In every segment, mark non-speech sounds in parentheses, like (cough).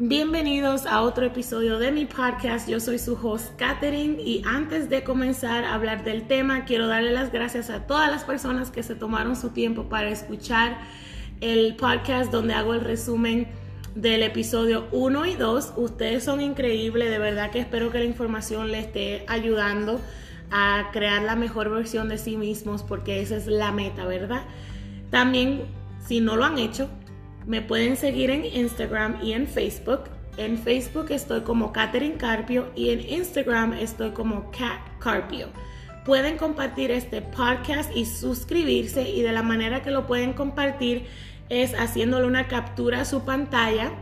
Bienvenidos a otro episodio de mi podcast. Yo soy su host Katherine y antes de comenzar a hablar del tema, quiero darle las gracias a todas las personas que se tomaron su tiempo para escuchar el podcast donde hago el resumen del episodio 1 y 2. Ustedes son increíbles, de verdad que espero que la información les esté ayudando a crear la mejor versión de sí mismos porque esa es la meta, ¿verdad? También, si no lo han hecho, me pueden seguir en Instagram y en Facebook. En Facebook estoy como Katherine Carpio y en Instagram estoy como Cat Carpio. Pueden compartir este podcast y suscribirse y de la manera que lo pueden compartir es haciéndole una captura a su pantalla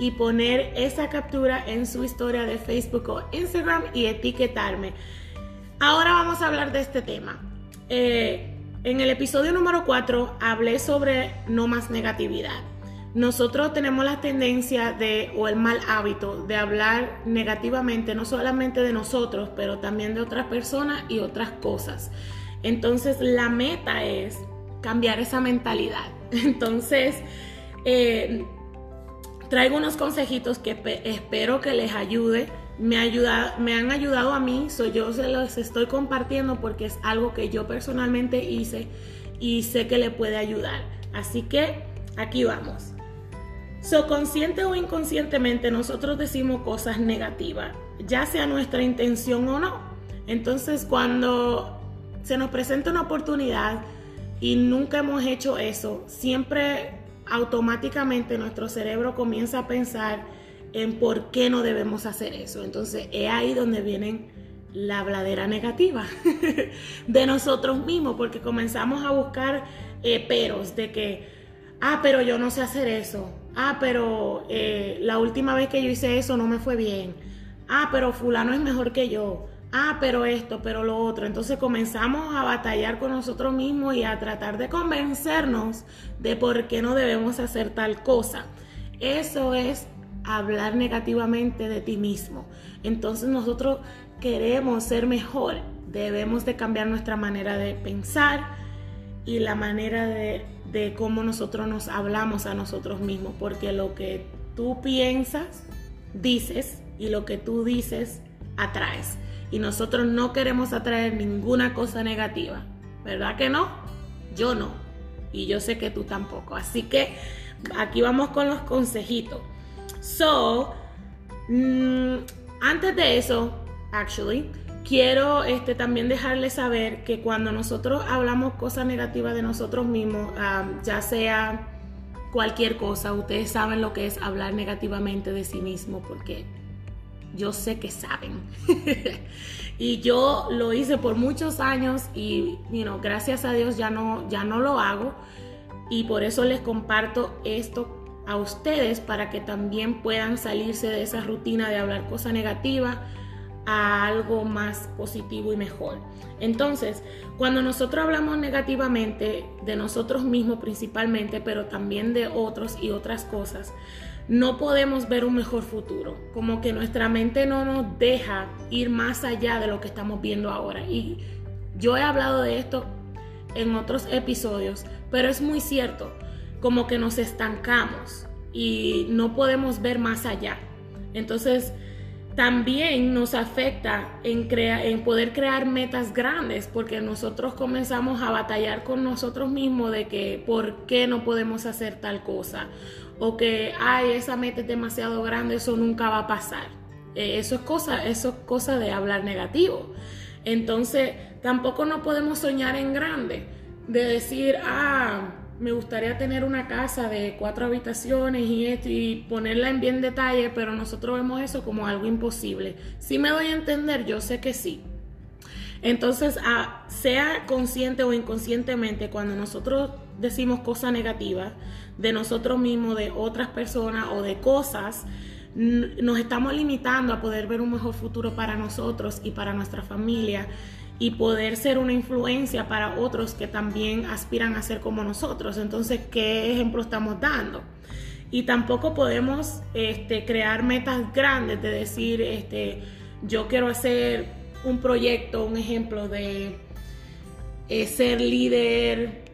y poner esa captura en su historia de Facebook o Instagram y etiquetarme. Ahora vamos a hablar de este tema. Eh, en el episodio número 4 hablé sobre no más negatividad nosotros tenemos la tendencia de, o el mal hábito de hablar negativamente, no solamente de nosotros, pero también de otras personas y otras cosas. Entonces, la meta es cambiar esa mentalidad. (laughs) Entonces, eh, traigo unos consejitos que espero que les ayude. Me, ayuda, me han ayudado a mí, soy yo se los estoy compartiendo porque es algo que yo personalmente hice y sé que le puede ayudar. Así que aquí vamos. So, consciente o inconscientemente nosotros decimos cosas negativas, ya sea nuestra intención o no. Entonces, cuando se nos presenta una oportunidad y nunca hemos hecho eso, siempre automáticamente nuestro cerebro comienza a pensar en por qué no debemos hacer eso. Entonces, es ahí donde vienen la bladera negativa (laughs) de nosotros mismos, porque comenzamos a buscar eh, peros de que, ah, pero yo no sé hacer eso, ah, pero eh, la última vez que yo hice eso no me fue bien, ah, pero fulano es mejor que yo, ah, pero esto, pero lo otro. Entonces comenzamos a batallar con nosotros mismos y a tratar de convencernos de por qué no debemos hacer tal cosa. Eso es hablar negativamente de ti mismo. Entonces nosotros queremos ser mejor, debemos de cambiar nuestra manera de pensar y la manera de de cómo nosotros nos hablamos a nosotros mismos, porque lo que tú piensas, dices, y lo que tú dices, atraes. Y nosotros no queremos atraer ninguna cosa negativa, ¿verdad que no? Yo no. Y yo sé que tú tampoco. Así que aquí vamos con los consejitos. So, mm, antes de eso, actually, quiero este, también dejarles saber que cuando nosotros hablamos cosas negativas de nosotros mismos, ya sea cualquier cosa, ustedes saben lo que es hablar negativamente de sí mismo, porque yo sé que saben. (laughs) y yo lo hice por muchos años y gracias a Dios ya no, ya no lo hago. Y por eso les comparto esto a ustedes para que también puedan salirse de esa rutina de hablar cosas negativas a algo más positivo y mejor. Entonces, cuando nosotros hablamos negativamente de nosotros mismos principalmente, pero también de otros y otras cosas, no podemos ver un mejor futuro. Como que nuestra mente no nos deja ir más allá de lo que estamos viendo ahora. Y yo he hablado de esto en otros episodios, pero es muy cierto, como que nos estancamos y no podemos ver más allá. Entonces, también nos afecta en, en poder crear metas grandes, porque nosotros comenzamos a batallar con nosotros mismos de que por qué no podemos hacer tal cosa, o que, ay, esa meta es demasiado grande, eso nunca va a pasar. Eh, eso, es cosa, eso es cosa de hablar negativo. Entonces, tampoco no podemos soñar en grande, de decir, ah, me gustaría tener una casa de cuatro habitaciones y, esto, y ponerla en bien detalle, pero nosotros vemos eso como algo imposible. Si me doy a entender, yo sé que sí. Entonces, sea consciente o inconscientemente, cuando nosotros decimos cosas negativas de nosotros mismos, de otras personas o de cosas, nos estamos limitando a poder ver un mejor futuro para nosotros y para nuestra familia y poder ser una influencia para otros que también aspiran a ser como nosotros. Entonces, ¿qué ejemplo estamos dando? Y tampoco podemos este, crear metas grandes de decir, este, yo quiero hacer un proyecto, un ejemplo de eh, ser líder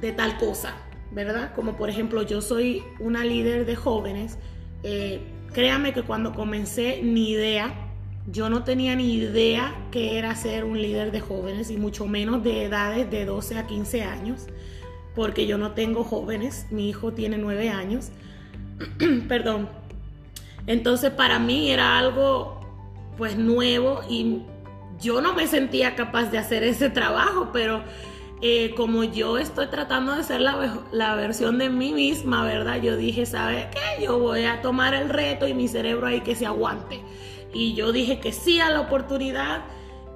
de tal cosa, ¿verdad? Como por ejemplo, yo soy una líder de jóvenes. Eh, créame que cuando comencé ni idea, yo no tenía ni idea que era ser un líder de jóvenes y mucho menos de edades de 12 a 15 años, porque yo no tengo jóvenes, mi hijo tiene 9 años, (clears throat) perdón. Entonces para mí era algo pues nuevo y yo no me sentía capaz de hacer ese trabajo, pero eh, como yo estoy tratando de ser la, versión de mí misma, ¿verdad? Yo dije, ¿sabes qué? Yo voy a tomar el reto y mi cerebro ahí que se aguante. Y yo dije que sí a la oportunidad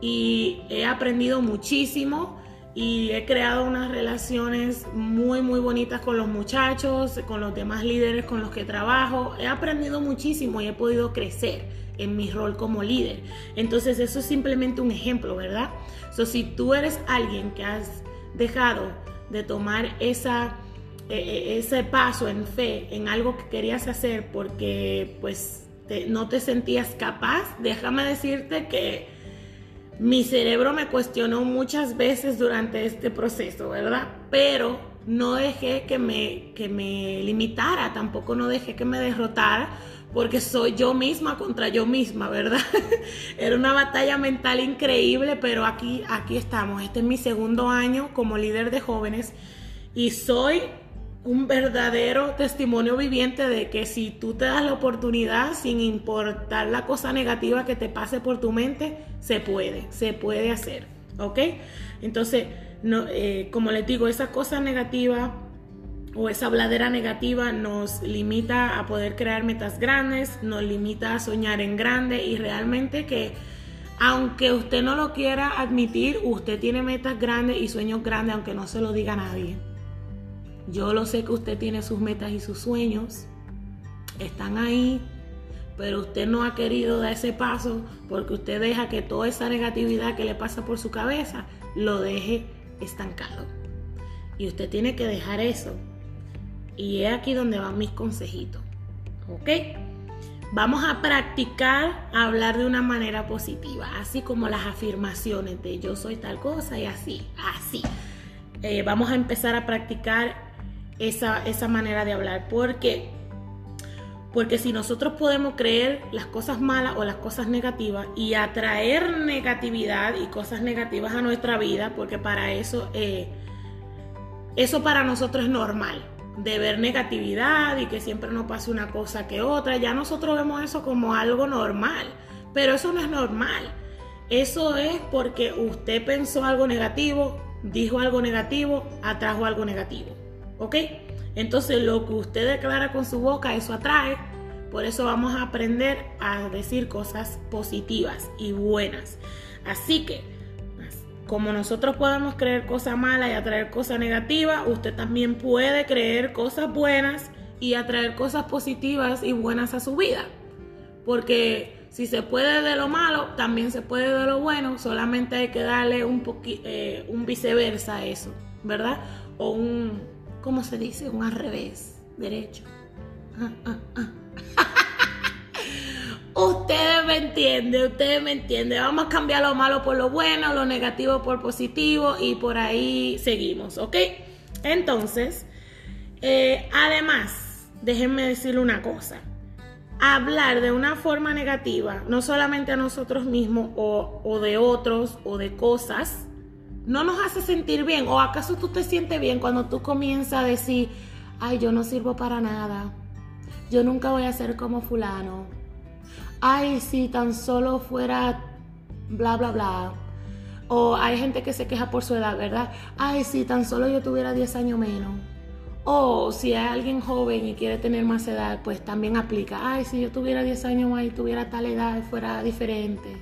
y he aprendido muchísimo y he creado unas relaciones muy, muy bonitas con los muchachos, con los demás líderes con los que trabajo. He aprendido muchísimo y he podido crecer en mi rol como líder. Entonces eso es simplemente un ejemplo, ¿verdad? So, si tú eres alguien que has dejado de tomar esa, e, e, ese paso en fe en algo que querías hacer porque pues no te sentías capaz, déjame decirte que mi cerebro me cuestionó muchas veces durante este proceso, ¿verdad? Pero no dejé que me, que me limitara, tampoco no dejé que me derrotara porque soy yo misma contra yo misma, ¿verdad? (laughs) Era una batalla mental increíble, pero aquí, aquí estamos. Este es mi segundo año como líder de jóvenes y soy un verdadero testimonio viviente de que si tú te das la oportunidad, sin importar la cosa negativa que te pase por tu mente, se puede, se puede hacer, ¿ok? Entonces, no, eh, como les digo, esa cosa negativa o esa bladera negativa nos limita a poder crear metas grandes, nos limita a soñar en grande y realmente que aunque usted no lo quiera admitir, usted tiene metas grandes y sueños grandes aunque no se lo diga nadie. Yo lo sé que usted tiene sus metas y sus sueños, están ahí, pero usted no ha querido dar ese paso porque usted deja que toda esa negatividad que le pasa por su cabeza lo deje estancado. Y usted tiene que dejar eso y es aquí donde van mis consejitos. ¿Ok? Vamos a practicar hablar de una manera positiva, así como las afirmaciones de yo soy tal cosa y así, así. Eh, vamos a empezar a practicar esa, esa manera de hablar, porque porque si nosotros podemos creer las cosas malas o las cosas negativas y atraer negatividad y cosas negativas a nuestra vida, porque para eso, eh, eso para nosotros es normal de ver negatividad y que siempre nos pase una cosa que otra. Ya nosotros vemos eso como algo normal, pero eso no es normal. Eso es porque usted pensó algo negativo, dijo algo negativo, atrajo algo negativo. ¿Ok? Entonces lo que usted declara con su boca, eso atrae. Por eso vamos a aprender a decir cosas positivas y buenas. Así que como nosotros podemos creer cosas malas y atraer cosas negativas, usted también puede creer cosas buenas y atraer cosas positivas y buenas a su vida. Porque si se puede de lo malo, también se puede de lo bueno, solamente hay que darle un, eh, un viceversa a eso, ¿verdad? O un, ¿cómo se dice? Un al revés, derecho. (laughs) Ustedes me entienden, ustedes me entienden. Vamos a cambiar lo malo por lo bueno, lo negativo por positivo y por ahí seguimos, ¿ok? Entonces, eh, además, déjenme decirle una cosa. Hablar de una forma negativa, no solamente a nosotros mismos o, o de otros o de cosas, no nos hace sentir bien. ¿O acaso tú te sientes bien cuando tú comienzas a decir, ay, yo no sirvo para nada, yo nunca voy a ser como fulano, ay, si tan solo fuera bla, bla, bla. O hay gente que se queja por su edad, ¿verdad? Ay, si tan solo yo tuviera 10 años menos. O si hay alguien joven y quiere tener más edad, pues también aplica. Ay, si yo tuviera 10 años más y tuviera tal edad, fuera diferente.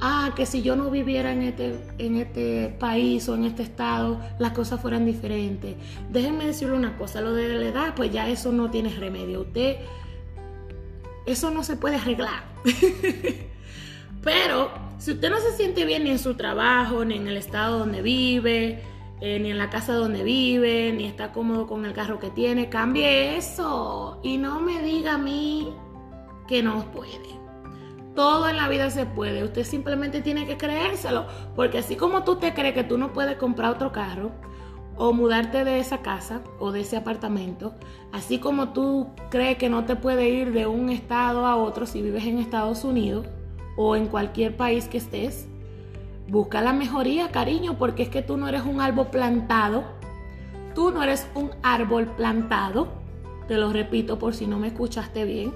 Ah, que si yo no viviera en este, en este país o en este estado, las cosas fueran diferentes. Déjenme decirle una cosa, lo de la edad, pues ya eso no tiene remedio. Usted eso no se puede arreglar. (laughs) Pero si usted no se siente bien ni en su trabajo, ni en el estado donde vive, eh, ni en la casa donde vive, ni está cómodo con el carro que tiene, cambie eso. Y no me diga a mí que no puede. Todo en la vida se puede. Usted simplemente tiene que creérselo. Porque así como tú te crees que tú no puedes comprar otro carro, o mudarte de esa casa o de ese apartamento, así como tú crees que no te puede ir de un estado a otro si vives en Estados Unidos o en cualquier país que estés, busca la mejoría, cariño, porque es que tú no eres un árbol plantado, tú no eres un árbol plantado, te lo repito por si no me escuchaste bien,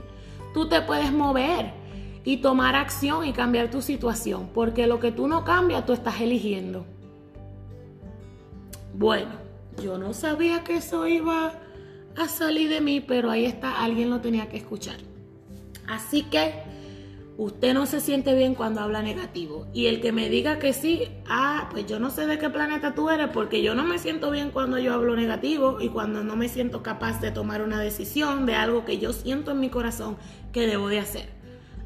tú te puedes mover y tomar acción y cambiar tu situación, porque lo que tú no cambias, tú estás eligiendo. Bueno, yo no sabía que eso iba a salir de mí, pero ahí está, alguien lo tenía que escuchar. Así que usted no se siente bien cuando habla negativo. Y el que me diga que sí, ah, pues yo no sé de qué planeta tú eres, porque yo no me siento bien cuando yo hablo negativo y cuando no me siento capaz de tomar una decisión de algo que yo siento en mi corazón que debo de hacer.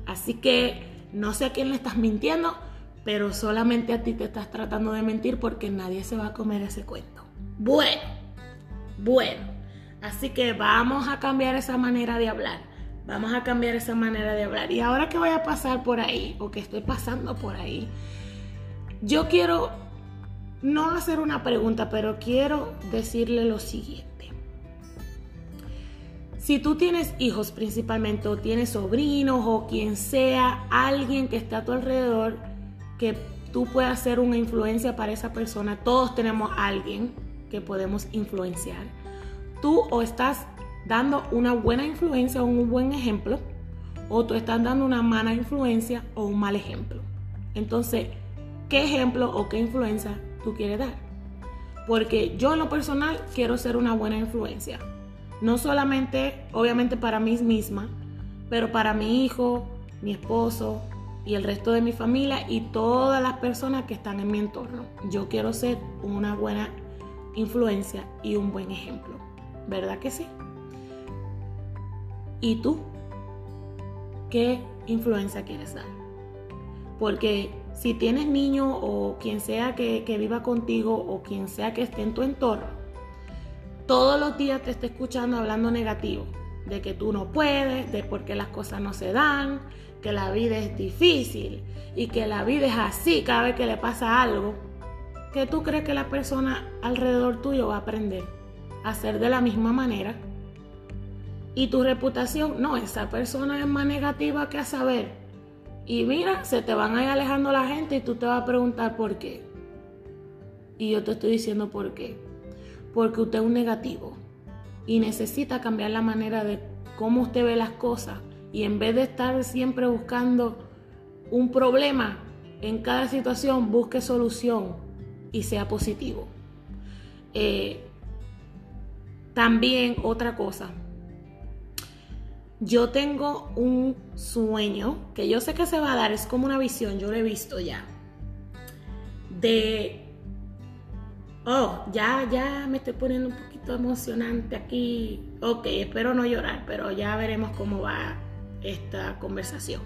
Así que no sé a quién le estás mintiendo, pero solamente a ti te estás tratando de mentir porque nadie se va a comer ese cuento. Bueno, bueno, así que vamos a cambiar esa manera de hablar. Vamos a cambiar esa manera de hablar. Y ahora que voy a pasar por ahí, o que estoy pasando por ahí, yo quiero no hacer una pregunta, pero quiero decirle lo siguiente. Si tú tienes hijos principalmente, o tienes sobrinos, o quien sea, alguien que esté a tu alrededor, que tú puedas ser una influencia para esa persona. Todos tenemos alguien que podemos influenciar. Tú o estás dando una buena influencia o un buen ejemplo, o tú estás dando una mala influencia o un mal ejemplo. Entonces, ¿qué ejemplo o qué influencia tú quieres dar? Porque yo en lo personal quiero ser una buena influencia. No solamente, obviamente, para mí misma, pero para mi hijo, mi esposo, y el resto de mi familia y todas las personas que están en mi entorno. Yo quiero ser una buena influencia y un buen ejemplo. ¿Verdad que sí? ¿Y tú? ¿Qué influencia quieres dar? Porque si tienes niño o quien sea que, que, viva contigo o quien sea que esté en tu entorno, todos los días te está escuchando hablando negativo, de que tú no puedes, de por qué las cosas no se dan, que la vida es difícil y que la vida es así cada vez que le pasa algo, que tú crees que la persona alrededor tuyo va a aprender a hacer de la misma manera. Y tu reputación, no, esa persona es más negativa que a saber. Y mira, se te van a ir alejando la gente y tú te vas a preguntar por qué. Y yo te estoy diciendo por qué. Porque usted es un negativo y necesita cambiar la manera de cómo usted ve las cosas y en vez de estar siempre buscando un problema en cada situación, busque solución y sea positivo. Eh, también otra cosa, yo tengo un sueño que yo sé que se va a dar, es como una visión, yo lo he visto ya, de, oh, ya, ya me estoy poniendo un poquito emocionante aquí, ok, espero no llorar, pero ya veremos cómo va esta conversación.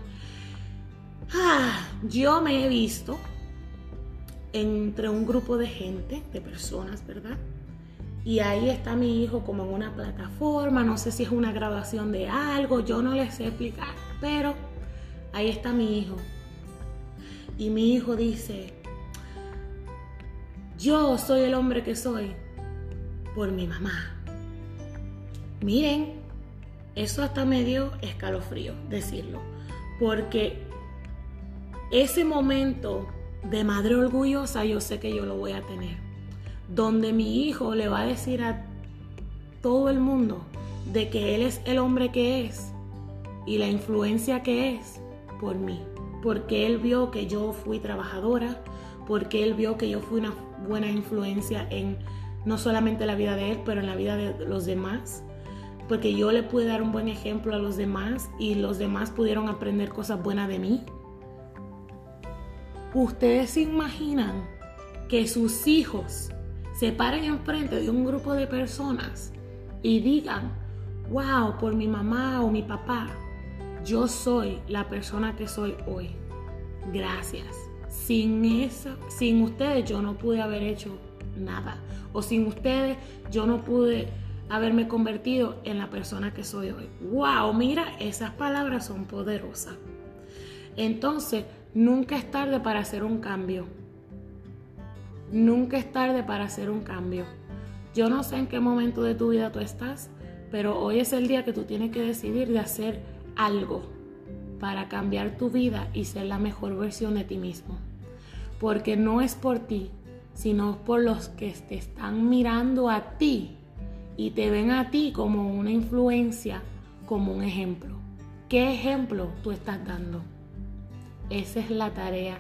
Ah, yo me he visto entre un grupo de gente, de personas, ¿verdad? Y ahí está mi hijo como en una plataforma, no sé si es una grabación de algo, yo no les sé explicar, pero ahí está mi hijo. Y mi hijo dice, yo soy el hombre que soy por mi mamá. Miren, eso hasta me dio escalofrío decirlo, porque ese momento de madre orgullosa yo sé que yo lo voy a tener, donde mi hijo le va a decir a todo el mundo de que él es el hombre que es y la influencia que es por mí, porque él vio que yo fui trabajadora, porque él vio que yo fui una buena influencia en no solamente la vida de él, pero en la vida de los demás porque yo le pude dar un buen ejemplo a los demás y los demás pudieron aprender cosas buenas de mí. Ustedes se imaginan que sus hijos se paren enfrente de un grupo de personas y digan, wow, por mi mamá o mi papá, yo soy la persona que soy hoy. Gracias. Sin eso, sin ustedes yo no pude haber hecho nada. O sin ustedes yo no pude haberme convertido en la persona que soy hoy. ¡Wow! Mira, esas palabras son poderosas. Entonces, nunca es tarde para hacer un cambio. Nunca es tarde para hacer un cambio. Yo no sé en qué momento de tu vida tú estás, pero hoy es el día que tú tienes que decidir de hacer algo para cambiar tu vida y ser la mejor versión de ti mismo. Porque no es por ti, sino por los que te están mirando a ti y te ven a ti como una influencia, como un ejemplo. ¿Qué ejemplo tú estás dando? Esa es la tarea.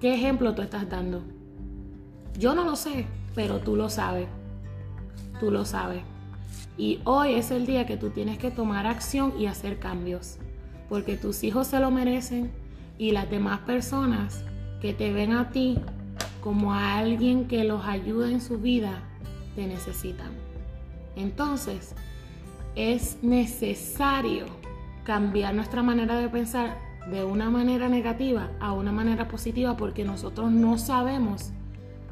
¿Qué ejemplo tú estás dando? Yo no lo sé, pero tú lo sabes. Tú lo sabes. Y hoy es el día que tú tienes que tomar acción y hacer cambios. Porque tus hijos se lo merecen y las demás personas que te ven a ti como a alguien que los ayuda en su vida, te necesitan. Entonces, es necesario cambiar nuestra manera de pensar de una manera negativa a una manera positiva porque nosotros no sabemos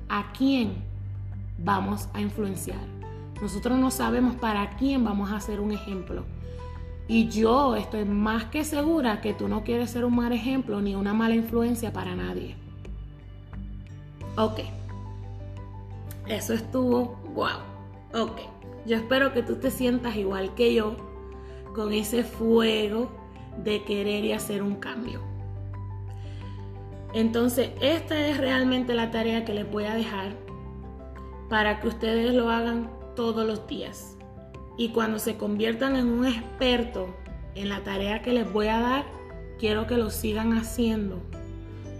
a quién vamos a influenciar. Nosotros no sabemos para quién vamos a ser un ejemplo. Y yo estoy más que segura que tú no quieres ser un mal ejemplo ni una mala influencia para nadie. Ok. Eso estuvo wow. Ok. Yo espero que tú te sientas igual que yo con ese fuego de querer y hacer un cambio. Entonces, esta es realmente la tarea que les voy a dejar para que ustedes lo hagan todos los días. Y cuando se conviertan en un experto en la tarea que les voy a dar, quiero que lo sigan haciendo.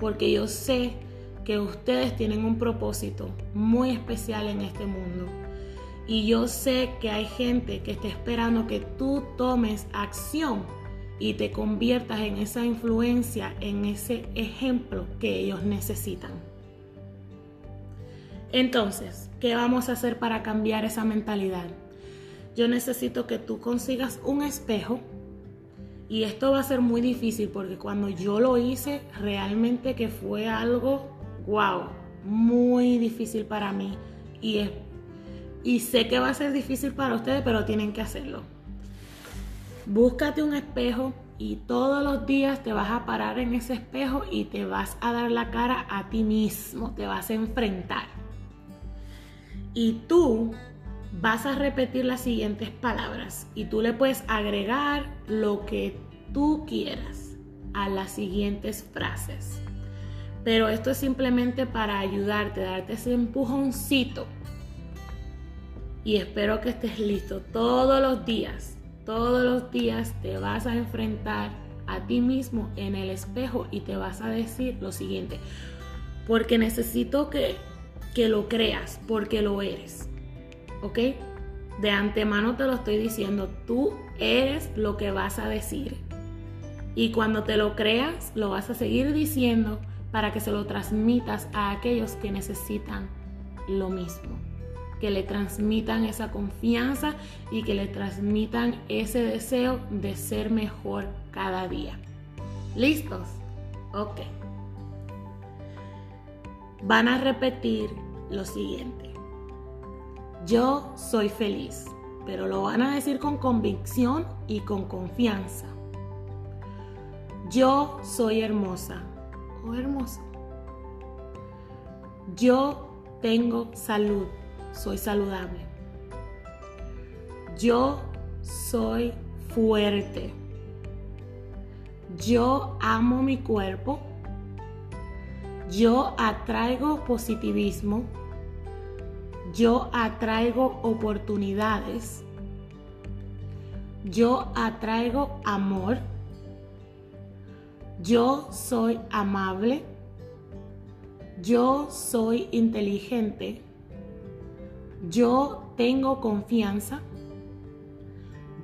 Porque yo sé que ustedes tienen un propósito muy especial en este mundo. Y yo sé que hay gente que está esperando que tú tomes acción y te conviertas en esa influencia, en ese ejemplo que ellos necesitan. Entonces, ¿qué vamos a hacer para cambiar esa mentalidad? Yo necesito que tú consigas un espejo y esto va a ser muy difícil porque cuando yo lo hice, realmente que fue algo, wow, muy difícil para mí y, y sé que va a ser difícil para ustedes, pero tienen que hacerlo. Búscate un espejo y todos los días te vas a parar en ese espejo y te vas a dar la cara a ti mismo, te vas a enfrentar. Y tú vas a repetir las siguientes palabras y tú le puedes agregar lo que tú quieras a las siguientes frases. Pero esto es simplemente para ayudarte, darte ese empujoncito. Y espero que estés listo todos los días todos los días te vas a enfrentar a ti mismo en el espejo y te vas a decir lo siguiente, porque necesito que, que lo creas, porque lo eres. ¿Ok? De antemano te lo estoy diciendo, tú eres lo que vas a decir. Y cuando te lo creas, lo vas a seguir diciendo para que se lo transmitas a aquellos que necesitan lo mismo que le transmitan esa confianza y que le transmitan ese deseo de ser mejor cada día. ¿Listos? Ok. Van a repetir lo siguiente. Yo soy feliz, pero lo van a decir con convicción y con confianza. Yo soy hermosa o hermoso. Yo tengo salud soy saludable. Yo soy fuerte. Yo amo mi cuerpo. Yo atraigo positivismo. Yo atraigo oportunidades. Yo atraigo amor. Yo soy amable. Yo soy inteligente. Yo tengo confianza.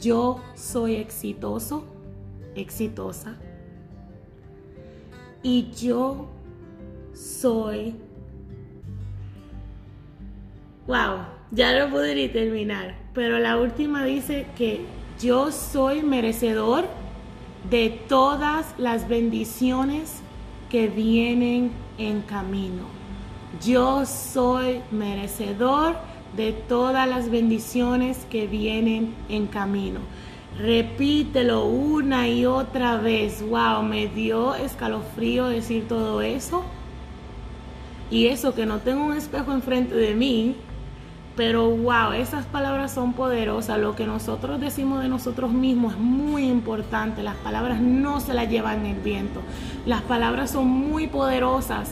Yo soy exitoso, exitosa. Y yo soy... Wow, ya no pude ni terminar. Pero la última dice que yo soy merecedor de todas las bendiciones que vienen en camino. Yo soy merecedor de todas las bendiciones que vienen en camino. Repítelo una y otra vez. Wow, me dio escalofrío decir todo eso. Y eso que no tengo un espejo enfrente de mí, pero wow, esas palabras son poderosas. Lo que nosotros decimos de nosotros mismos es muy importante. Las palabras no se las llevan el viento. Las palabras son muy poderosas,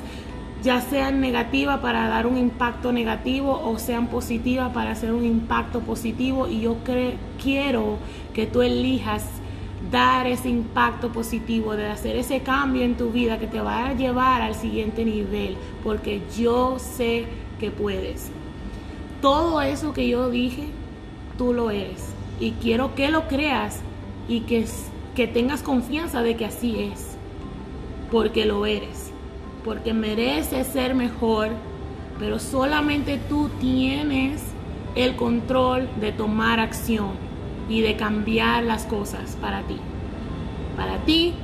ya sean negativas para dar un impacto negativo o sean positivas para hacer un impacto positivo. Y yo quiero que tú elijas dar ese impacto positivo, de hacer ese cambio en tu vida que te va a llevar al siguiente nivel, porque yo sé que puedes todo eso que yo dije, tú lo eres. Y quiero que lo creas y que, que tengas confianza de que así es. Porque lo eres. Porque mereces ser mejor. Pero solamente tú tienes el control de tomar acción y de cambiar las cosas para ti. Para ti,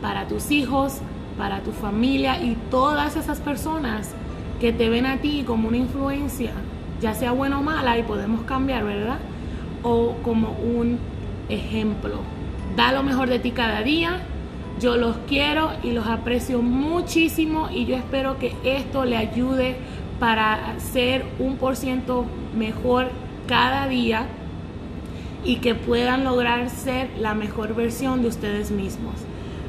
para tus hijos, para tu familia y todas esas personas que te ven a ti como una influencia ya sea buena o mala, y podemos cambiar, ¿verdad? O como un ejemplo. Da lo mejor de ti cada día. Yo los quiero y los aprecio muchísimo y yo espero que esto le ayude para ser un por ciento mejor cada día y que puedan lograr ser la mejor versión de ustedes mismos.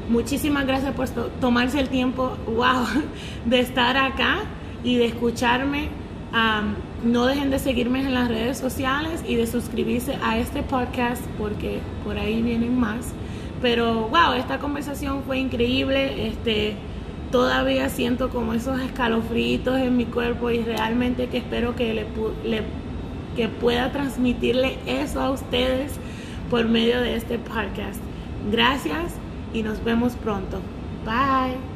Muchísimas gracias por tomarse el tiempo, wow, (laughs) de estar acá y de escucharme no dejen de seguirme en las redes sociales y de suscribirse a este podcast porque por ahí vienen más. Pero wow, esta conversación fue increíble. Este, todavía siento como esos escalofríos en mi cuerpo y realmente que espero que le, que pueda transmitirle eso a ustedes por medio de este podcast. Gracias y nos vemos pronto. Bye.